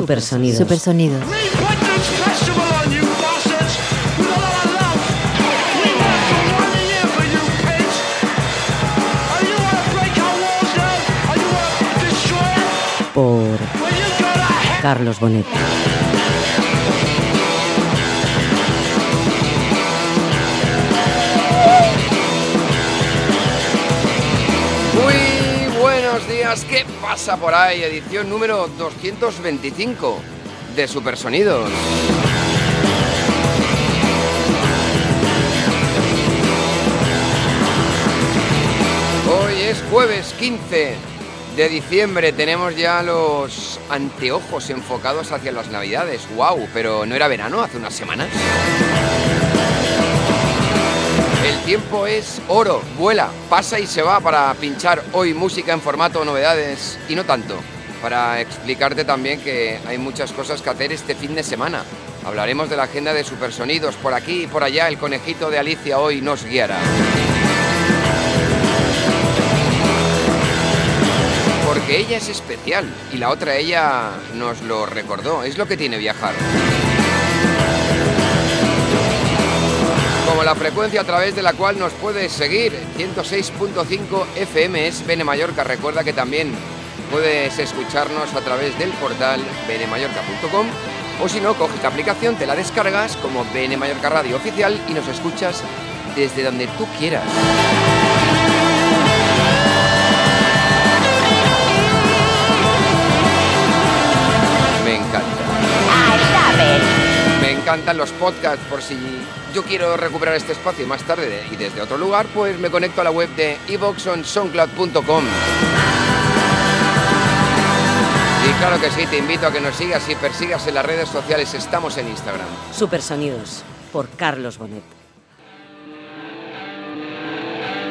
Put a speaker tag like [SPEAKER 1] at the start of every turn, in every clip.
[SPEAKER 1] Supersonidos.
[SPEAKER 2] Supersonidos.
[SPEAKER 1] Por Carlos Bonet.
[SPEAKER 3] ¿Qué pasa por ahí? Edición número 225 de Supersonidos. Hoy es jueves 15 de diciembre, tenemos ya los anteojos enfocados hacia las navidades. ¡Wow! Pero ¿no era verano hace unas semanas? El tiempo es oro, vuela, pasa y se va para pinchar hoy música en formato novedades y no tanto. Para explicarte también que hay muchas cosas que hacer este fin de semana. Hablaremos de la agenda de supersonidos por aquí y por allá. El conejito de Alicia hoy nos guiará. Porque ella es especial y la otra ella nos lo recordó. Es lo que tiene viajar. La frecuencia a través de la cual nos puedes seguir, 106.5 FM es Bene Mallorca. Recuerda que también puedes escucharnos a través del portal benemallorca.com o si no, coges la aplicación, te la descargas como Bene Mallorca Radio Oficial y nos escuchas desde donde tú quieras. Encantan los podcasts por si yo quiero recuperar este espacio más tarde y desde otro lugar, pues me conecto a la web de evoxonsoundcloud.com. Y claro que sí, te invito a que nos sigas y persigas en las redes sociales. Estamos en Instagram.
[SPEAKER 1] Supersonidos. Por Carlos Bonet.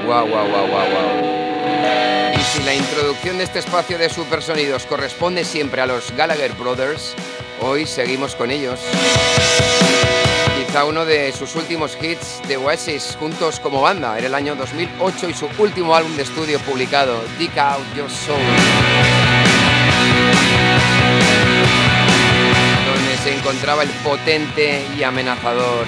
[SPEAKER 3] Guau, guau, guau, guau, guau. Y si la introducción de este espacio de supersonidos corresponde siempre a los Gallagher Brothers, hoy seguimos con ellos. Quizá uno de sus últimos hits de Oasis juntos como banda era el año 2008 y su último álbum de estudio publicado, Dig Out Your Soul. Donde se encontraba el potente y amenazador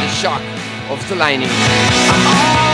[SPEAKER 3] The Shock of the Lightning.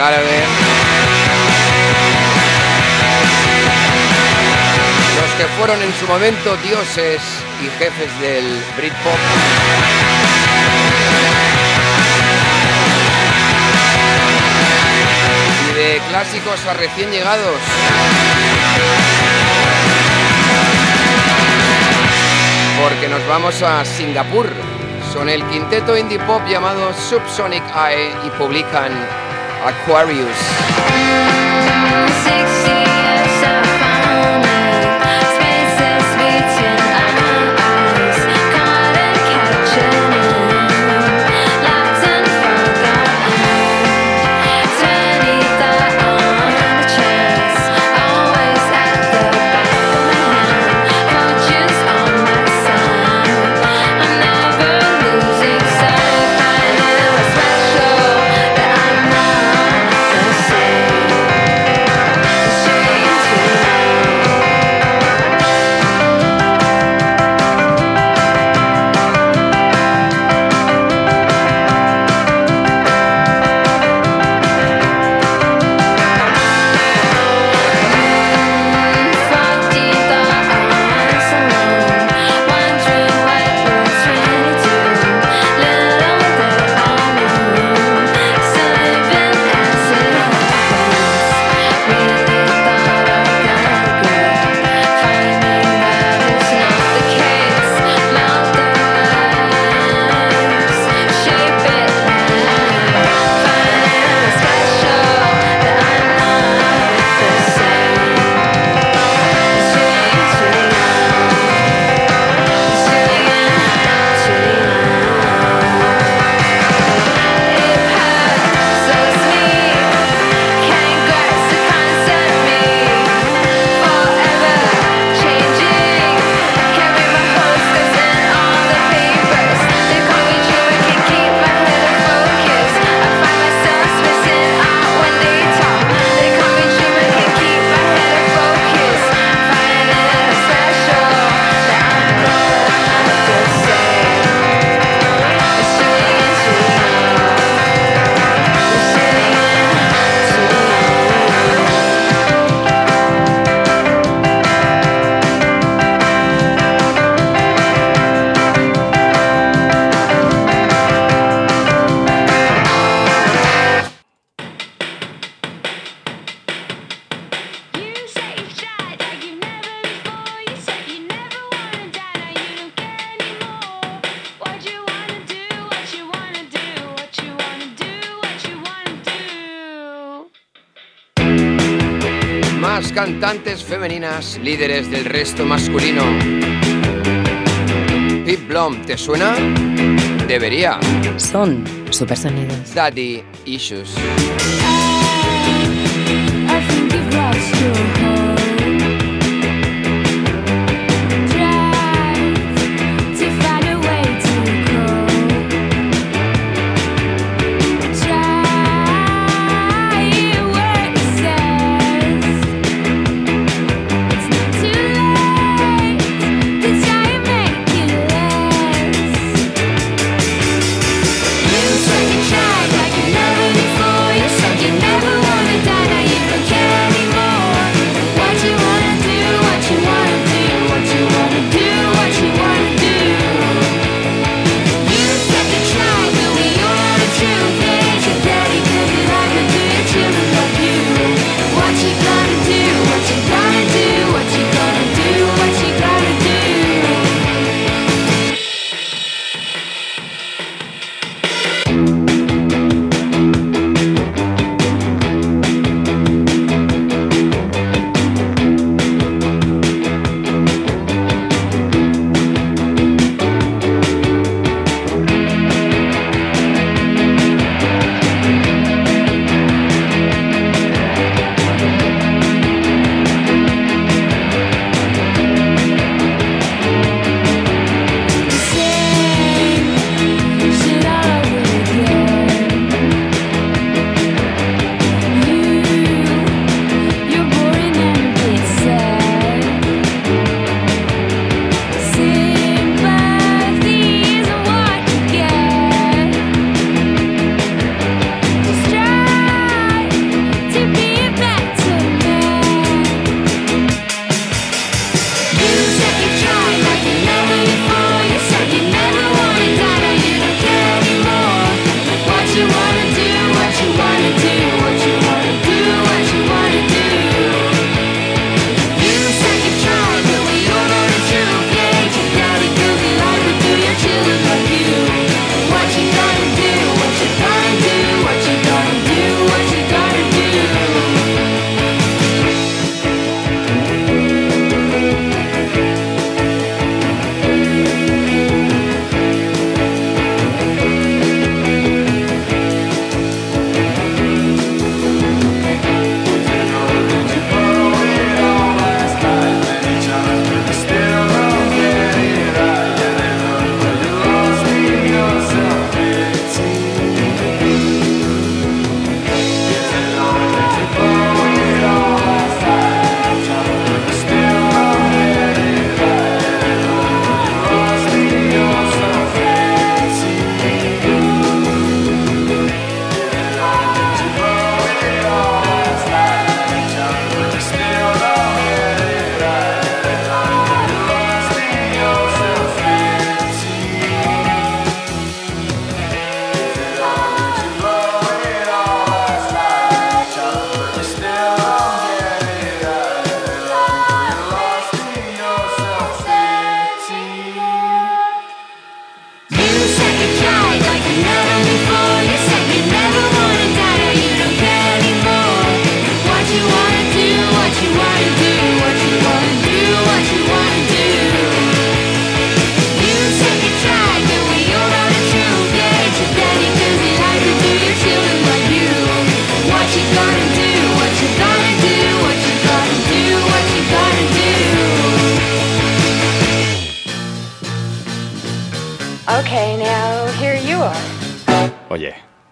[SPEAKER 4] Los que fueron en su momento dioses y jefes del Britpop. Y de clásicos a recién llegados. Porque nos vamos a Singapur. Son el quinteto indie pop llamado Subsonic Eye y publican Aquarius. Cantantes femeninas líderes del resto masculino. Pip Blom, ¿te suena? Debería.
[SPEAKER 5] Son supersonidos.
[SPEAKER 4] Daddy Issues.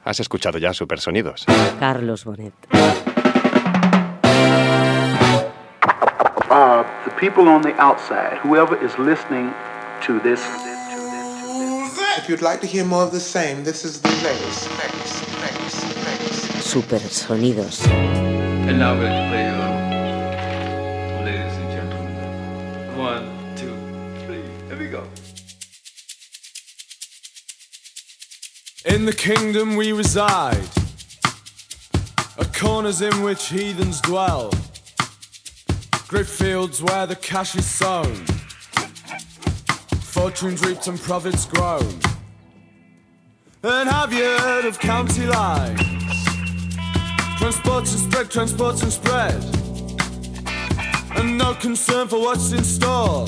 [SPEAKER 6] ¿Has escuchado ya Supersonidos?
[SPEAKER 1] Carlos Bonet.
[SPEAKER 7] Uh, the people on the outside, whoever is listening to this.
[SPEAKER 8] If you'd like to hear more of the same, this is the place.
[SPEAKER 1] Supersonidos.
[SPEAKER 9] And now we're going to play
[SPEAKER 10] the kingdom we reside, a corners in which heathens dwell, great fields where the cash is sown, fortunes reaped and profits grown. And have you heard of county lines? Transport and spread, transport and spread, and no concern for what's in store.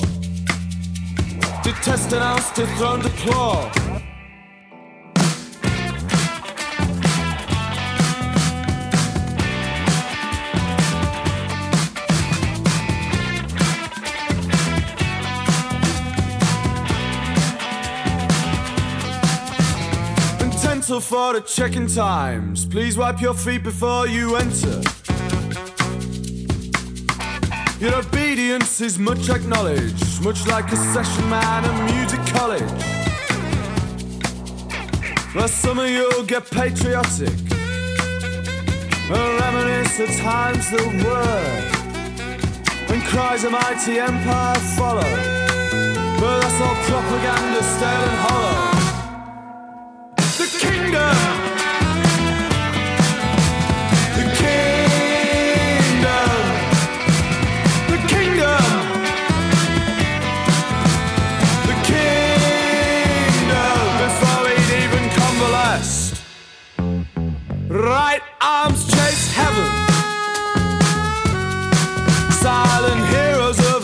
[SPEAKER 10] Detest an ounce to for the check-in times. Please wipe your feet before you enter. Your obedience is much acknowledged, much like a session man at music college. Where some of you'll get patriotic, or reminisce of times that were, when cries of mighty empire follow. But that's all propaganda, stale and hollow.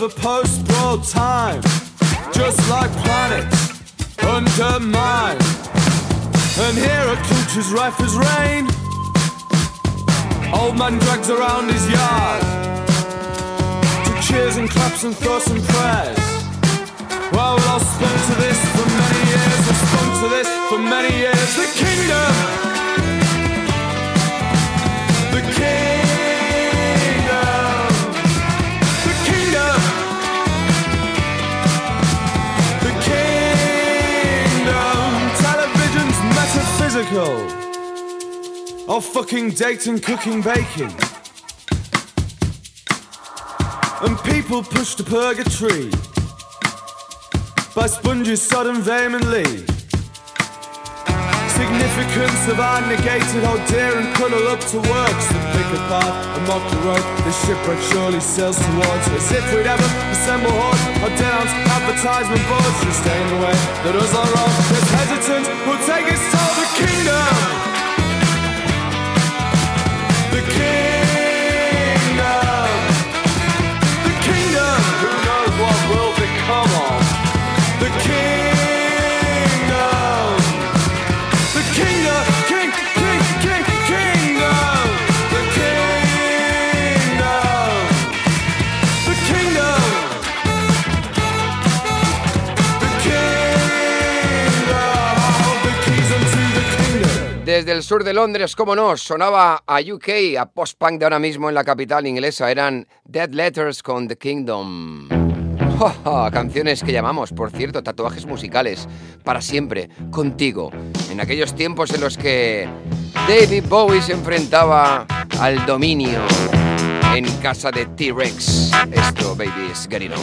[SPEAKER 10] A post-brawl time. Just like planets undermined. And here are cultures rife as rain. Old man drags around his yard. To cheers and claps and thoughts and prayers. Well, we'll all spun to this for many years. We've spun to this for many years. The kingdom. Metaphysical. Or fucking dating, cooking, baking. And people push to purgatory by sponges sodden vehemently. Significance of our negated, oh dear, and cuddle up to works that pick apart and mock the road. The shipwreck surely sails towards as if we'd ever assemble hordes or denounce advertisement boards. Just stay in the way that us are wrong. If hesitant, we'll take its
[SPEAKER 3] Desde el sur de Londres, como no, sonaba a UK, a post-punk de ahora mismo en la capital inglesa. Eran Dead Letters con The Kingdom. Canciones que llamamos, por cierto, tatuajes musicales, para siempre, contigo. En aquellos tiempos en los que David Bowie se enfrentaba al dominio en casa de T-Rex. Esto, baby, getting on.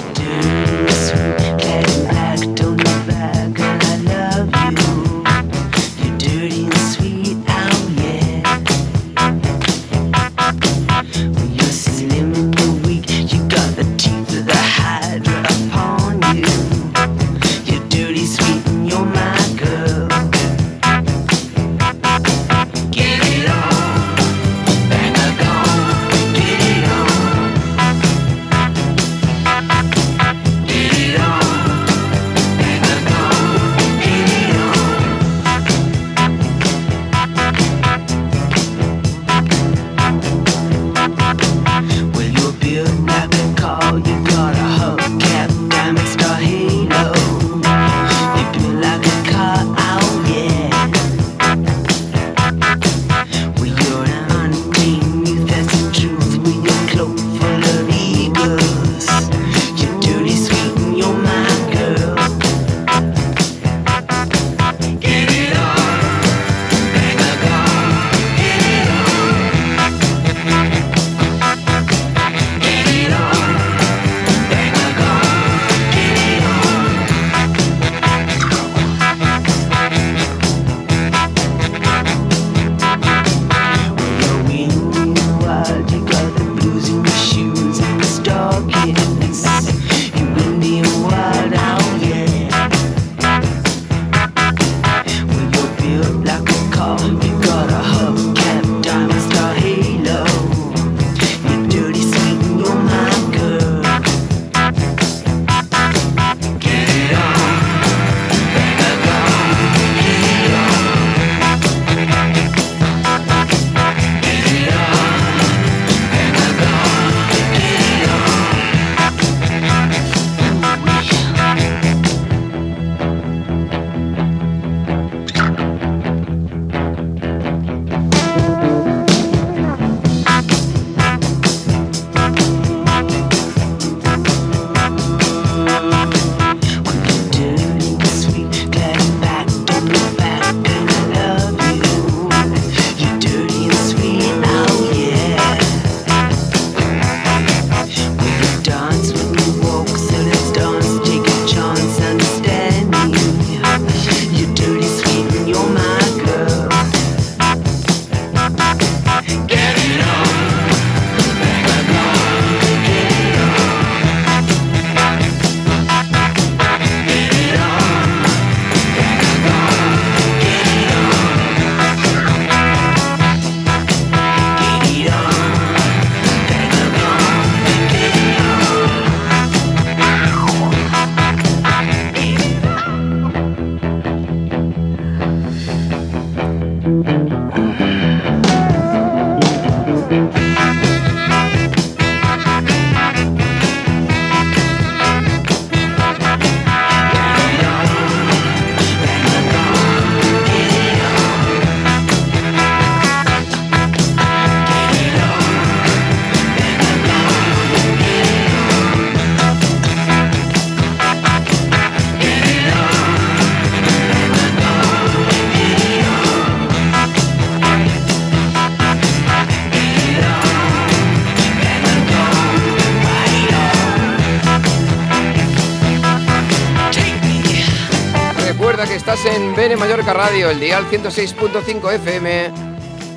[SPEAKER 3] Radio, el dial 106.5 FM.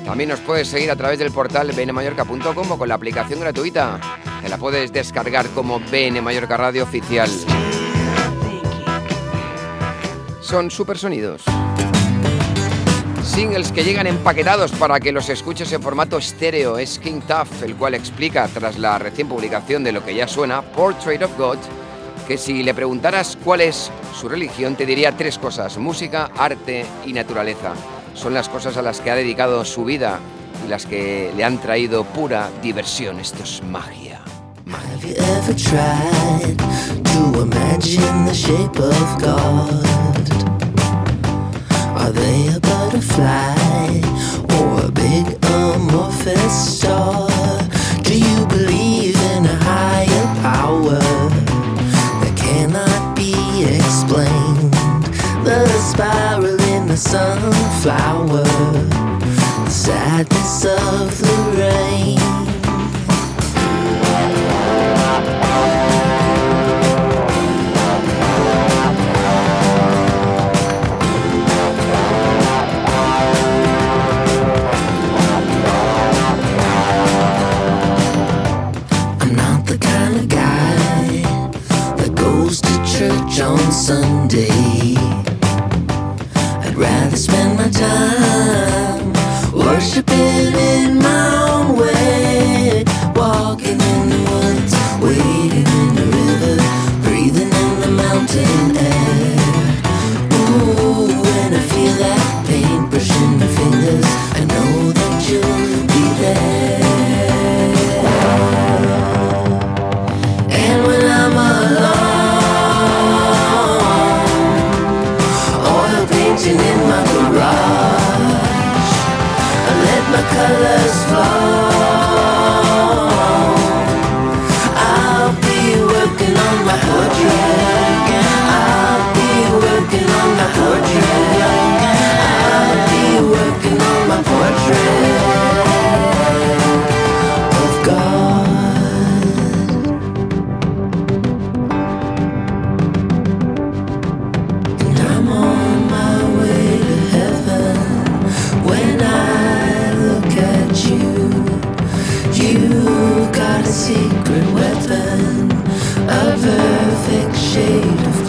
[SPEAKER 3] También nos puedes seguir a través del portal bnmallorca.com o con la aplicación gratuita. Te la puedes descargar como BN Radio Oficial. Son supersonidos. Singles que llegan empaquetados para que los escuches en formato estéreo. Es King Tough, el cual explica, tras la recién publicación de lo que ya suena, Portrait of God, que si le preguntaras cuál es su religión, te diría tres cosas, música, arte y naturaleza. Son las cosas a las que ha dedicado su vida y las que le han traído pura diversión. Esto es magia.
[SPEAKER 11] Have a perfect shade of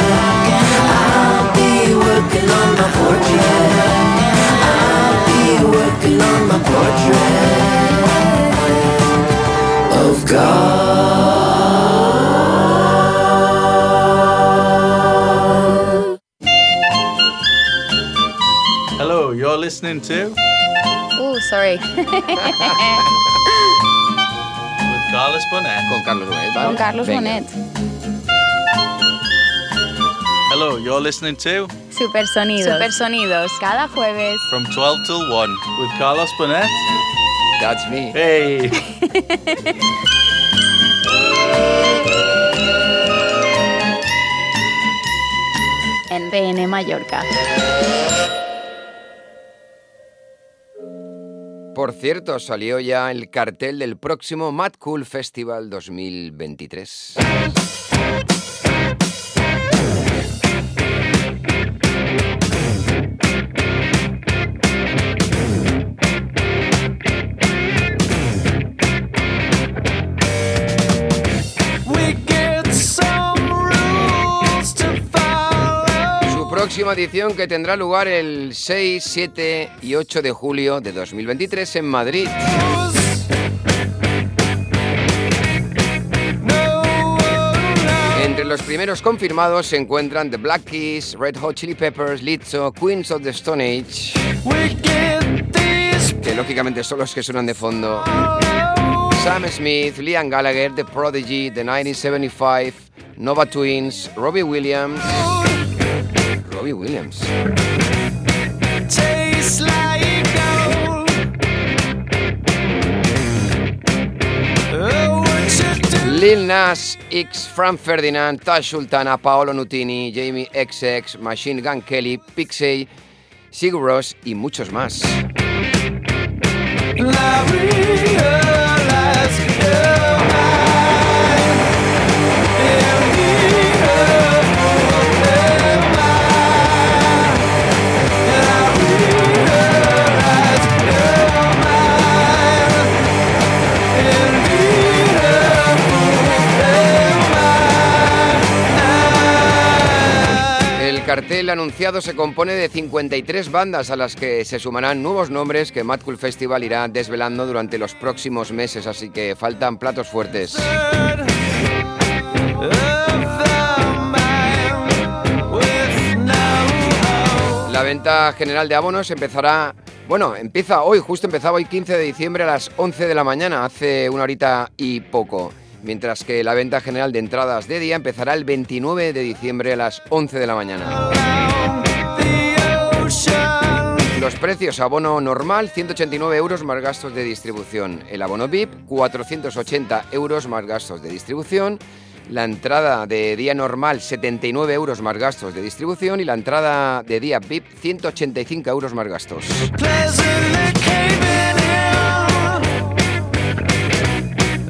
[SPEAKER 12] you're listening to
[SPEAKER 13] Oh, sorry.
[SPEAKER 12] with Carlos Bonet.
[SPEAKER 3] Con Carlos Bonet,
[SPEAKER 13] Con Carlos
[SPEAKER 3] Venga.
[SPEAKER 13] Bonet.
[SPEAKER 12] Hello, you're listening to
[SPEAKER 13] Supersonidos. Supersonidos. Cada jueves.
[SPEAKER 12] from 12 till 1 with Carlos Bonet.
[SPEAKER 3] That's me.
[SPEAKER 12] Hey.
[SPEAKER 13] En BN Mallorca.
[SPEAKER 3] Por cierto, salió ya el cartel del próximo Mad Cool Festival 2023. Próxima edición que tendrá lugar el 6, 7 y 8 de julio de 2023 en Madrid. Entre los primeros confirmados se encuentran The Black Keys, Red Hot Chili Peppers, Lizzo, Queens of the Stone Age, que lógicamente son los que suenan de fondo. Sam Smith, Liam Gallagher, The Prodigy, The 1975, Nova Twins, Robbie Williams. Robbie Williams.
[SPEAKER 10] Oh?
[SPEAKER 3] Lil Nas X, Frank Ferdinand, Tash Sultana, Paolo Nutini, Jamie XX, Machine Gun Kelly, Pixie, Sigur Rós y muchos más. Cartel anunciado se compone de 53 bandas a las que se sumarán nuevos nombres que Mad Cool Festival irá desvelando durante los próximos meses, así que faltan platos fuertes. La venta general de abonos empezará, bueno, empieza hoy, justo empezaba hoy 15 de diciembre a las 11 de la mañana, hace una horita y poco. Mientras que la venta general de entradas de día empezará el 29 de diciembre a las 11 de la mañana. Los precios, abono normal, 189 euros más gastos de distribución. El abono VIP, 480 euros más gastos de distribución. La entrada de día normal, 79 euros más gastos de distribución. Y la entrada de día VIP, 185 euros más gastos.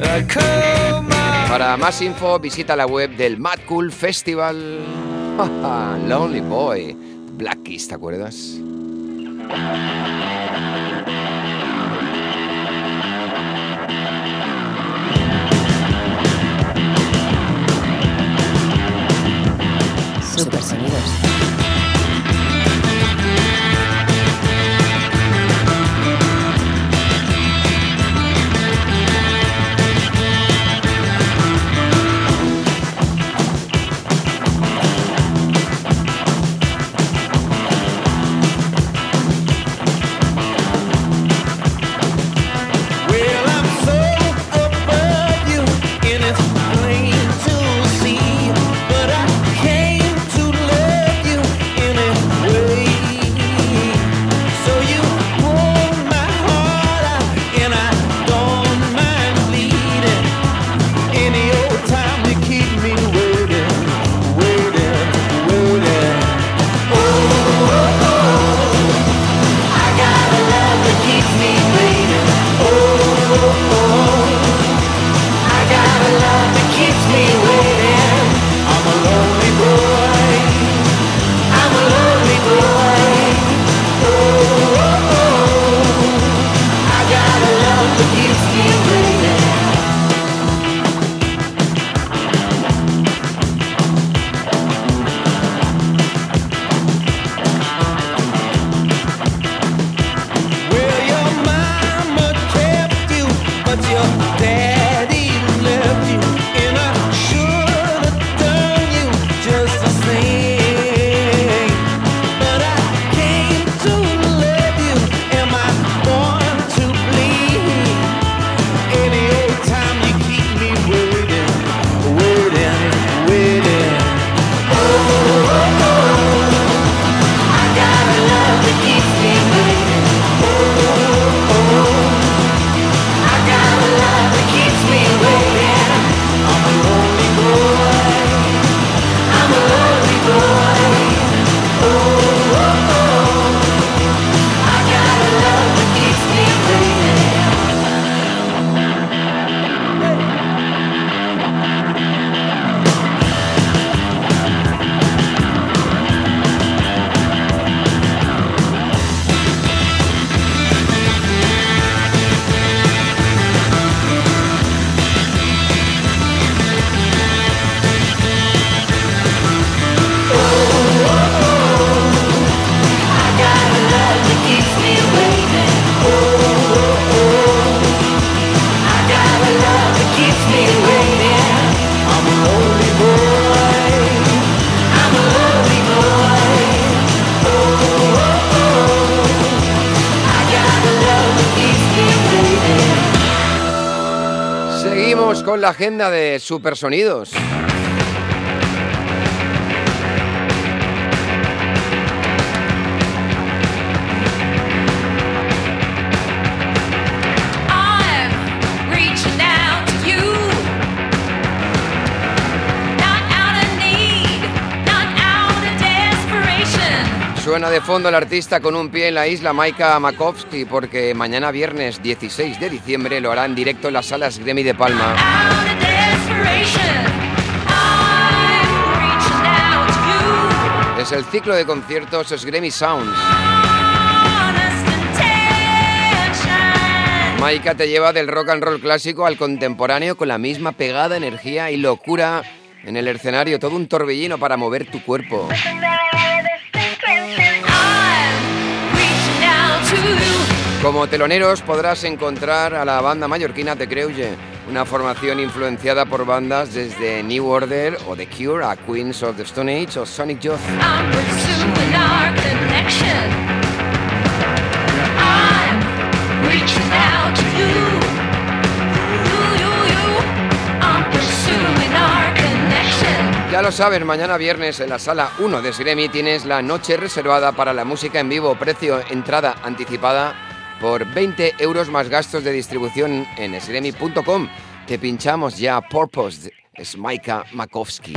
[SPEAKER 10] I
[SPEAKER 3] Para más info, visita la web del Mad Cool Festival. Lonely Boy. Black ¿te acuerdas?
[SPEAKER 1] Supersonidos.
[SPEAKER 4] Seguimos con la agenda de Supersonidos. Suena de fondo el artista con un pie en la isla, Maika Makovsky, porque mañana viernes 16 de diciembre lo hará en directo en las salas Grammy de Palma. Es el ciclo de conciertos Grammy Sounds. Maika te lleva del rock and roll clásico al contemporáneo con la misma pegada, energía y locura en el escenario, todo un torbellino para mover tu cuerpo. Como teloneros podrás encontrar a la banda mallorquina The Creuge, una formación influenciada por bandas desde New Order o The Cure a Queens of the Stone Age o Sonic Youth. Ya lo sabes, mañana viernes en la sala 1 de Sremi tienes la noche reservada para la música en vivo, precio entrada anticipada por 20 euros más gastos de distribución en sremi.com. Te pinchamos ya Purpose, es Maika Makovsky.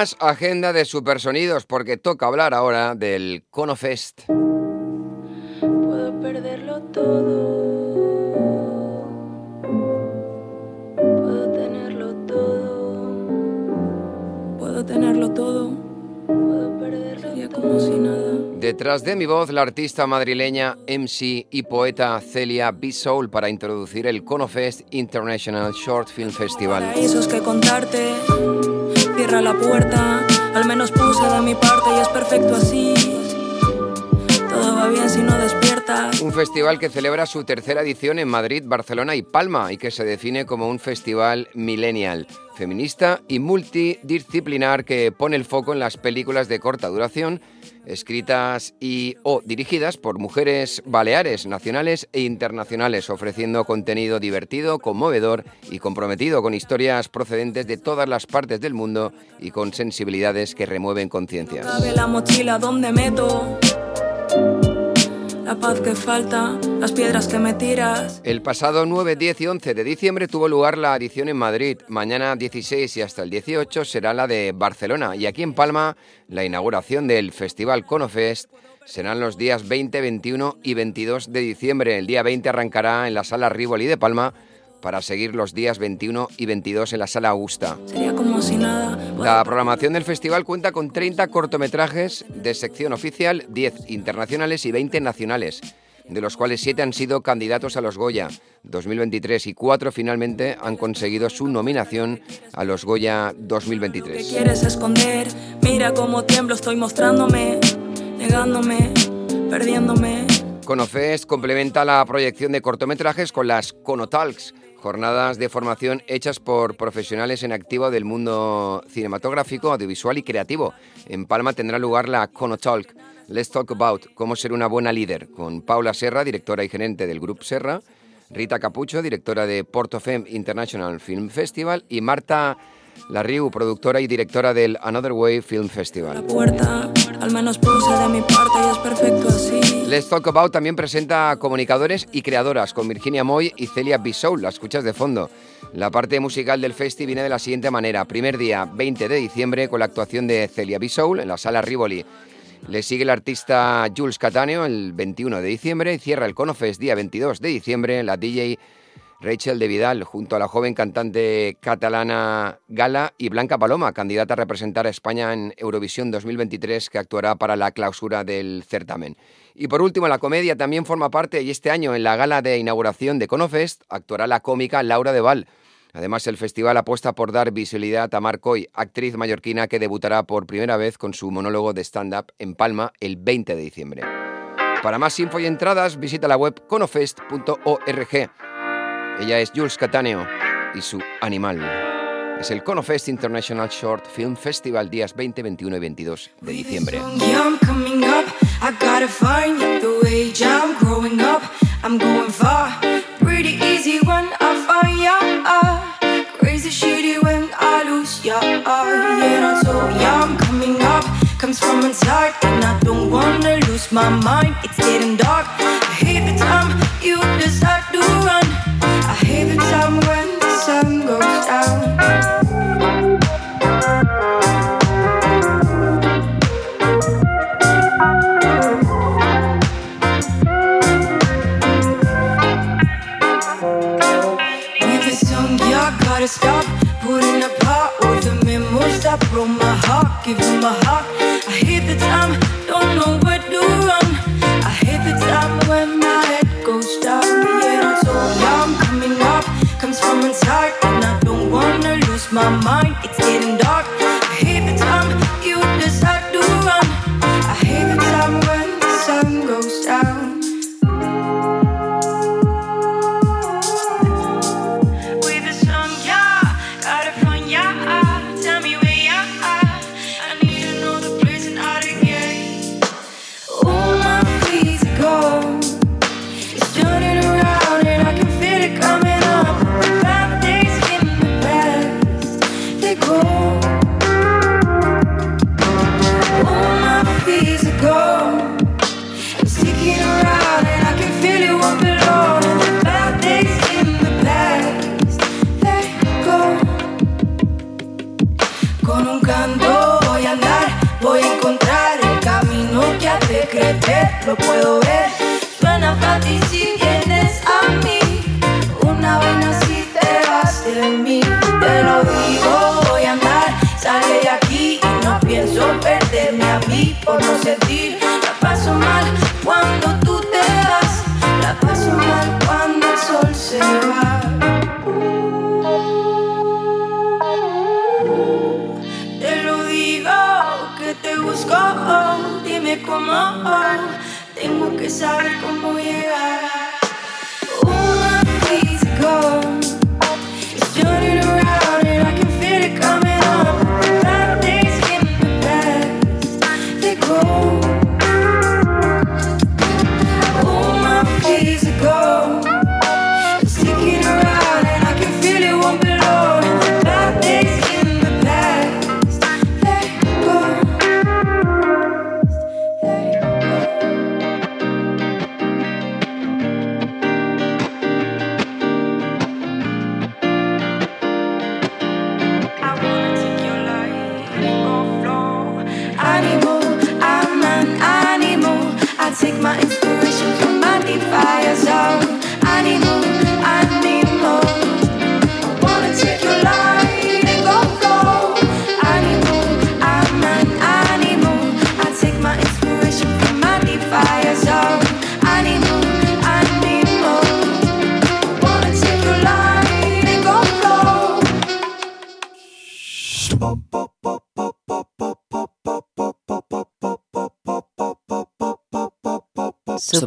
[SPEAKER 4] Más agenda de Supersonidos porque toca hablar ahora del Cono Fest.
[SPEAKER 14] Puedo perderlo todo. Puedo tenerlo todo. Puedo tenerlo todo. Puedo perderlo ya como si nada.
[SPEAKER 4] Detrás de mi voz, la artista madrileña, MC y poeta Celia B. Soul para introducir el Cono Fest International Short Film Festival.
[SPEAKER 14] Paraísos que contarte. Cierra la puerta. Al menos puse de mi parte y es perfecto así. Todo va bien si no despiertas.
[SPEAKER 3] Un festival que celebra su tercera edición en Madrid, Barcelona y Palma y que se define como un festival millennial, feminista y multidisciplinar que pone el foco en las películas de corta duración escritas y o dirigidas por mujeres baleares, nacionales e internacionales, ofreciendo contenido divertido, conmovedor y comprometido con historias procedentes de todas las partes del mundo y con sensibilidades que remueven conciencias.
[SPEAKER 14] Cabe la paz que falta, las piedras que me tiras.
[SPEAKER 3] El pasado 9, 10 y 11 de diciembre tuvo lugar la edición en Madrid. Mañana 16 y hasta el 18 será la de Barcelona. Y aquí en Palma, la inauguración del Festival Conofest serán los días 20, 21 y 22 de diciembre. El día 20 arrancará en la sala Rivoli de Palma para seguir los días 21 y 22 en la sala Augusta. La programación del festival cuenta con 30 cortometrajes de sección oficial, 10 internacionales y 20 nacionales, de los cuales 7 han sido candidatos a los Goya 2023 y 4 finalmente han conseguido su nominación a los Goya 2023.
[SPEAKER 14] ¿Qué quieres esconder? Mira cómo tiemblo, estoy mostrándome, negándome, perdiéndome.
[SPEAKER 3] Conofest complementa la proyección de cortometrajes con las Conotalks, jornadas de formación hechas por profesionales en activo del mundo cinematográfico, audiovisual y creativo. En Palma tendrá lugar la Conotalk, Let's Talk About, cómo ser una buena líder, con Paula Serra, directora y gerente del Grupo Serra, Rita Capucho, directora de Portofem International Film Festival, y Marta Larriu, productora y directora del Another Way Film Festival.
[SPEAKER 14] Puerta, al menos puse de mi parte y es perfecto así.
[SPEAKER 3] Let's Talk About también presenta comunicadores y creadoras con Virginia Moy y Celia Bisoul, las escuchas de fondo. La parte musical del festi viene de la siguiente manera. Primer día, 20 de diciembre, con la actuación de Celia Bisoul en la sala Rivoli. Le sigue el artista Jules Cataneo el 21 de diciembre y cierra el Conofest día 22 de diciembre la DJ Rachel de Vidal junto a la joven cantante catalana Gala y Blanca Paloma, candidata a representar a España en Eurovisión 2023 que actuará para la clausura del certamen. Y por último, la comedia también forma parte y este año en la gala de inauguración de Conofest actuará la cómica Laura de Val. Además, el festival apuesta por dar visibilidad a Marcoy, actriz mallorquina que debutará por primera vez con su monólogo de stand-up en Palma el 20 de diciembre. Para más info y entradas, visita la web conofest.org. Ella es Jules Cataneo y su animal. Es el Conofest International Short Film Festival días 20, 21 y 22 de diciembre.
[SPEAKER 15] Comes from inside, and I don't wanna lose my mind. It's getting dark. Sun goes down. A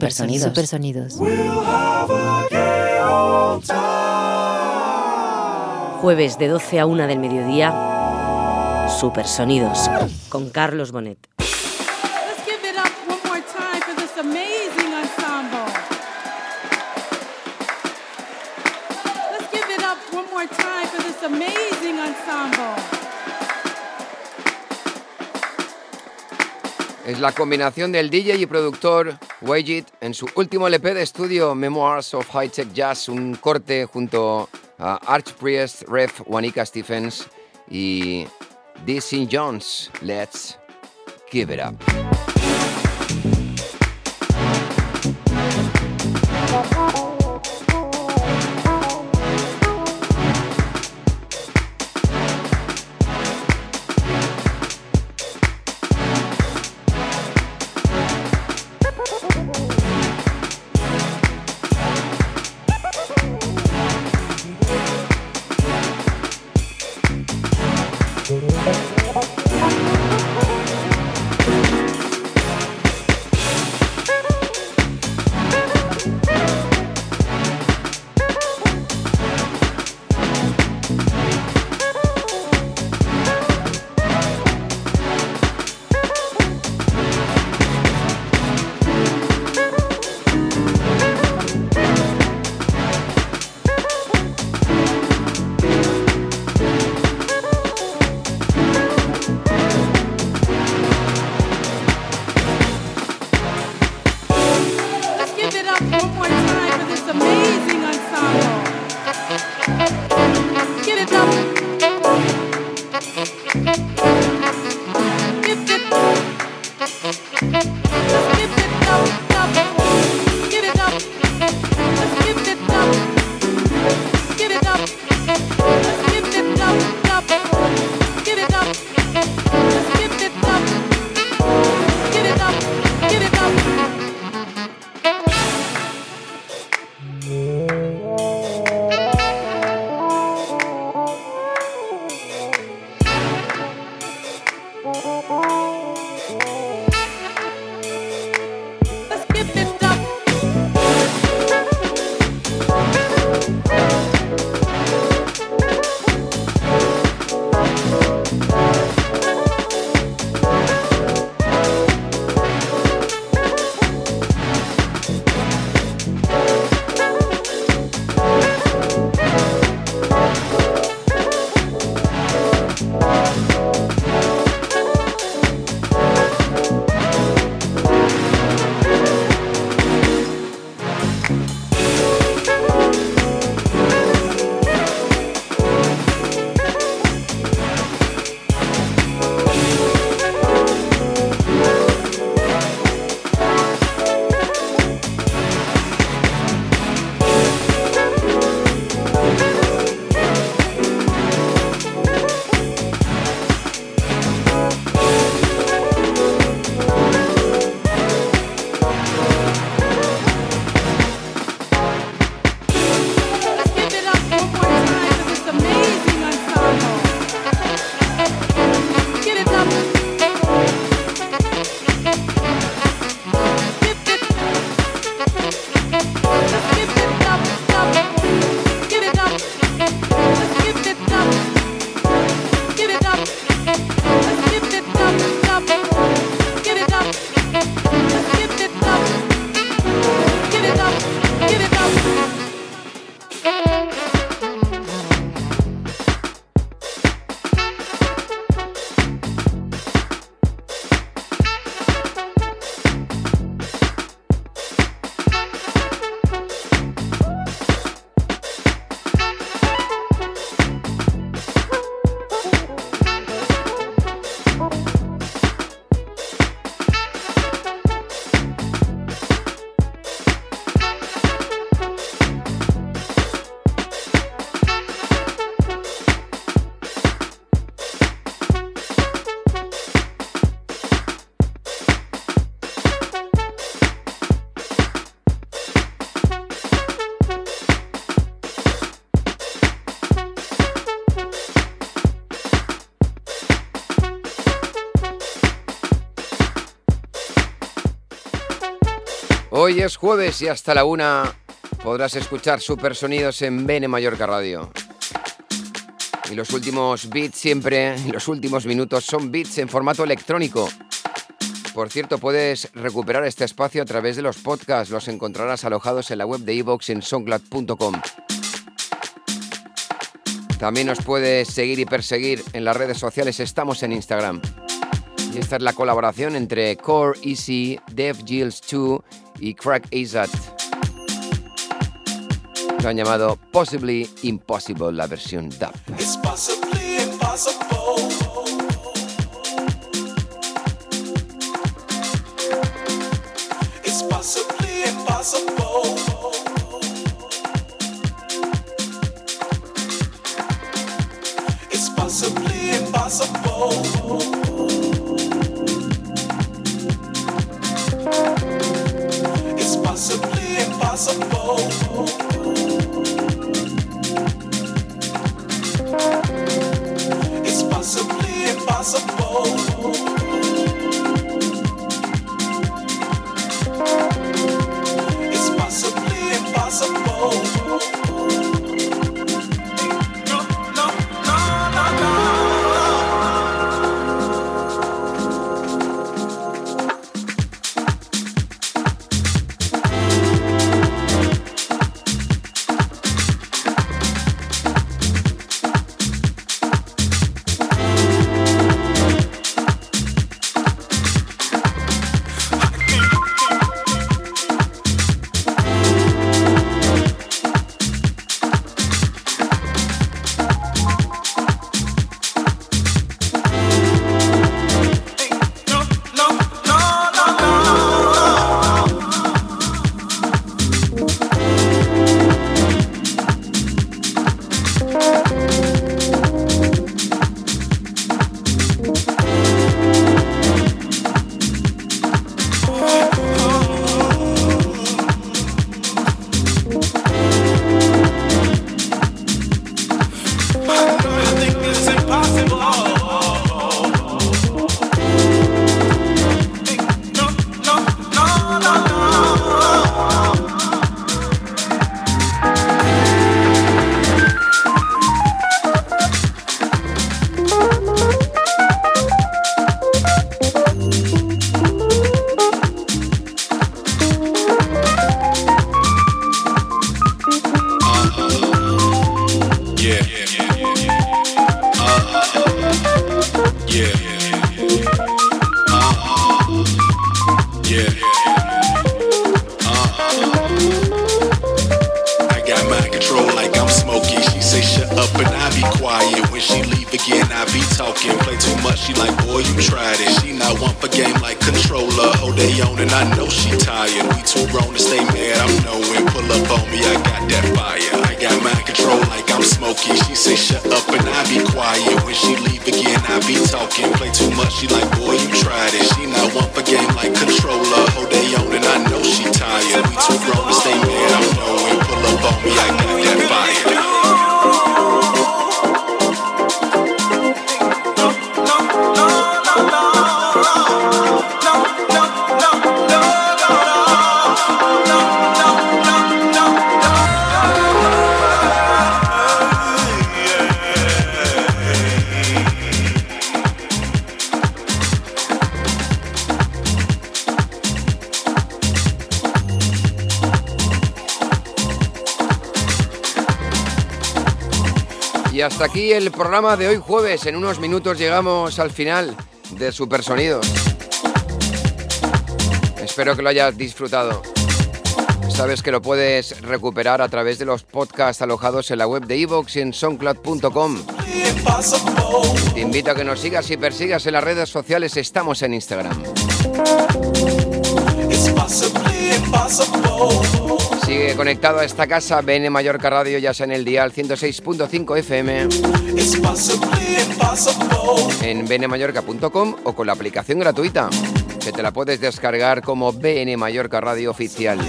[SPEAKER 16] Supersonidos.
[SPEAKER 5] Supersonidos.
[SPEAKER 16] Jueves de 12 a 1 del mediodía, Supersonidos, con Carlos Bonet.
[SPEAKER 3] Es la combinación del DJ y productor Wajid en su último LP de estudio Memoirs of High Tech Jazz, un corte junto a Arch Priest, Ref, Juanica Stephens y D.C. Jones. Let's give it up. Hoy es jueves y hasta la una podrás escuchar Supersonidos en Bene Mallorca Radio. Y los últimos beats siempre, los últimos minutos son beats en formato electrónico. Por cierto, puedes recuperar este espacio a través de los podcasts. Los encontrarás alojados en la web de iVoox en soundcloud.com. También nos puedes seguir y perseguir en las redes sociales. Estamos en Instagram. Y esta es la colaboración entre Core Easy, Dev Gills 2 y Crack Azat. Lo han llamado Possibly Impossible, la versión
[SPEAKER 17] impossible. It's possibly impossible. Impossible. It's possibly impossible.
[SPEAKER 18] Control like I'm smoky. She say shut up and I be quiet. When she leave again, I be talking. Play too much, she like, boy, you tried it. She not one for game like controller. Hold they on and I know she tired. We too grown to stay mad. I'm knowing. Pull up on me, I got that fire. I got mind control like I'm smoky. She say shut up and I be quiet. When she leave again, I be talking. Play too much, she like, boy, you tried it. She not one for game like controller. Hold they on and I know she tired. We too grown to stay mad. I'm
[SPEAKER 3] hasta aquí el programa de hoy jueves. En unos minutos llegamos al final de Supersonidos. Espero que lo hayas disfrutado. Sabes que lo puedes recuperar a través de los podcasts alojados en la web de iVoox y en soundcloud.com. Te invito a que nos sigas y persigas en las redes sociales. Estamos en Instagram. Sigue conectado a esta casa, BN Mallorca Radio, ya sea en el dial 106.5 FM, en bnmallorca.com o con la aplicación gratuita, que te la puedes descargar como BN Mallorca Radio Oficial.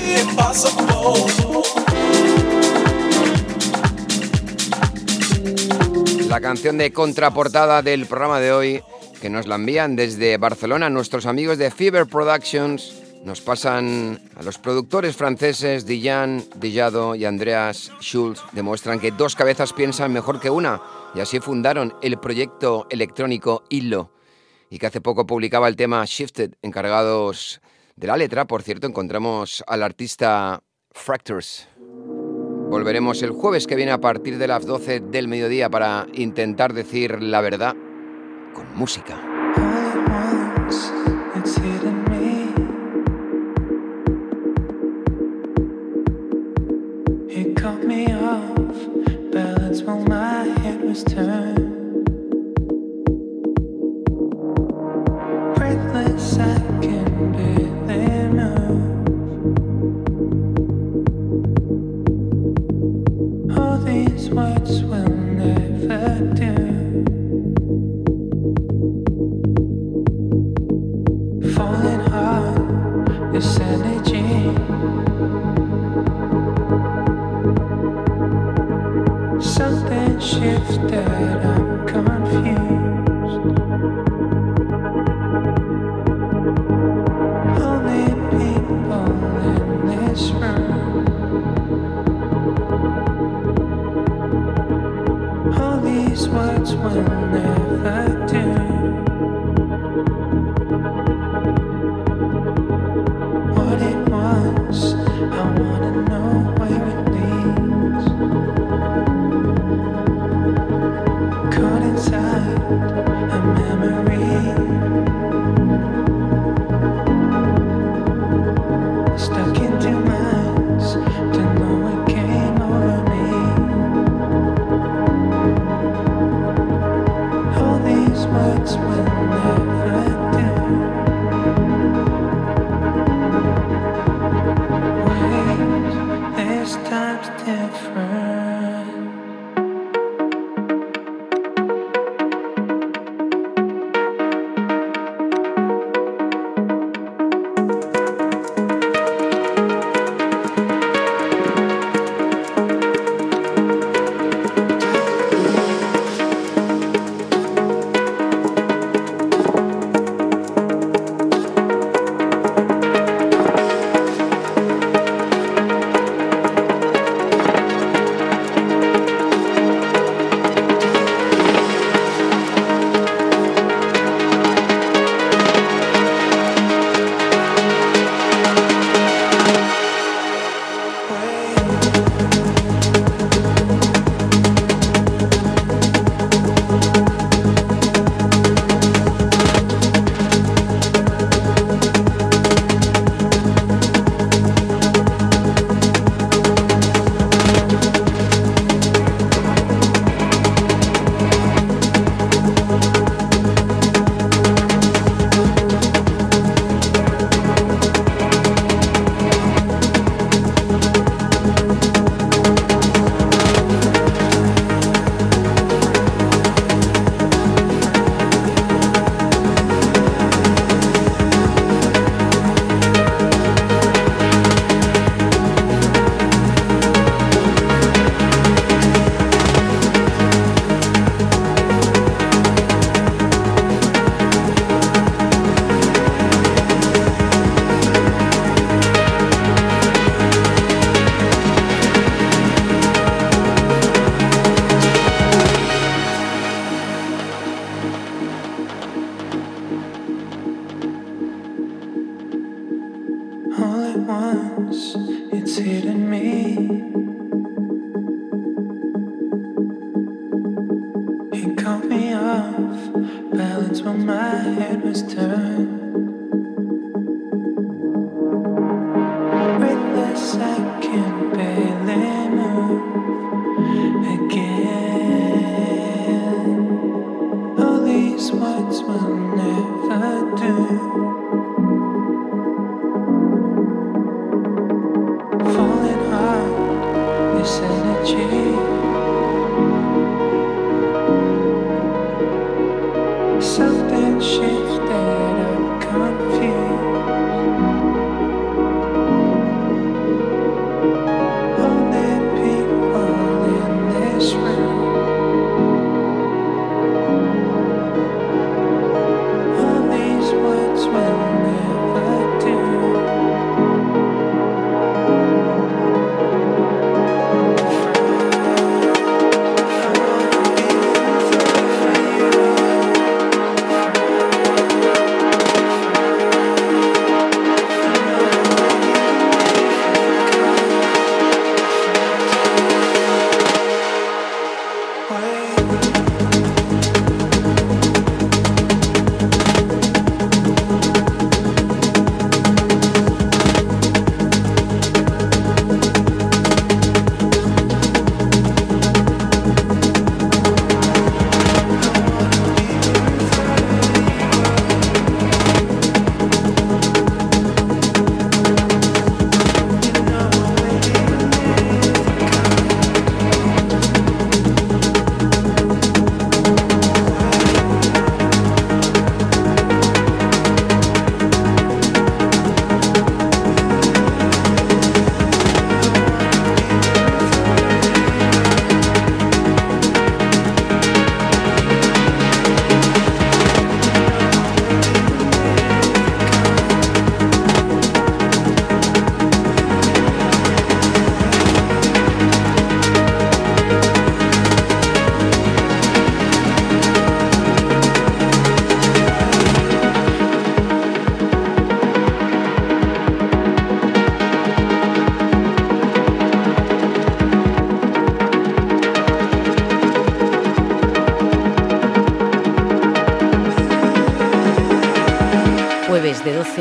[SPEAKER 3] La canción de contraportada del programa de hoy, que nos la envían desde Barcelona nuestros amigos de Fever Productions, nos pasan a los productores franceses Dijan Dillado y Andreas Schulz, demuestran que dos cabezas piensan mejor que una y así fundaron el proyecto electrónico Illo y que hace poco publicaba el tema Shifted, encargados de la letra. Por cierto, encontramos al artista Fractures. Volveremos el jueves que viene a partir de las 12 del mediodía para intentar decir la verdad con música.
[SPEAKER 19] My head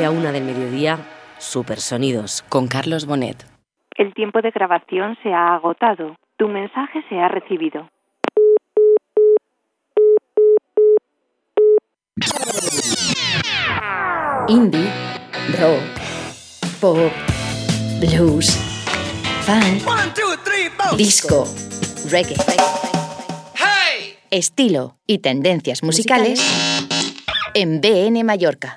[SPEAKER 1] a 1 del mediodía, Supersonidos con Carlos Bonet.
[SPEAKER 20] El tiempo de grabación se ha agotado. Tu mensaje se ha recibido.
[SPEAKER 21] Indie, rock, pop, blues, funk, disco, reggae. Estilo y tendencias musicales en BN Mallorca.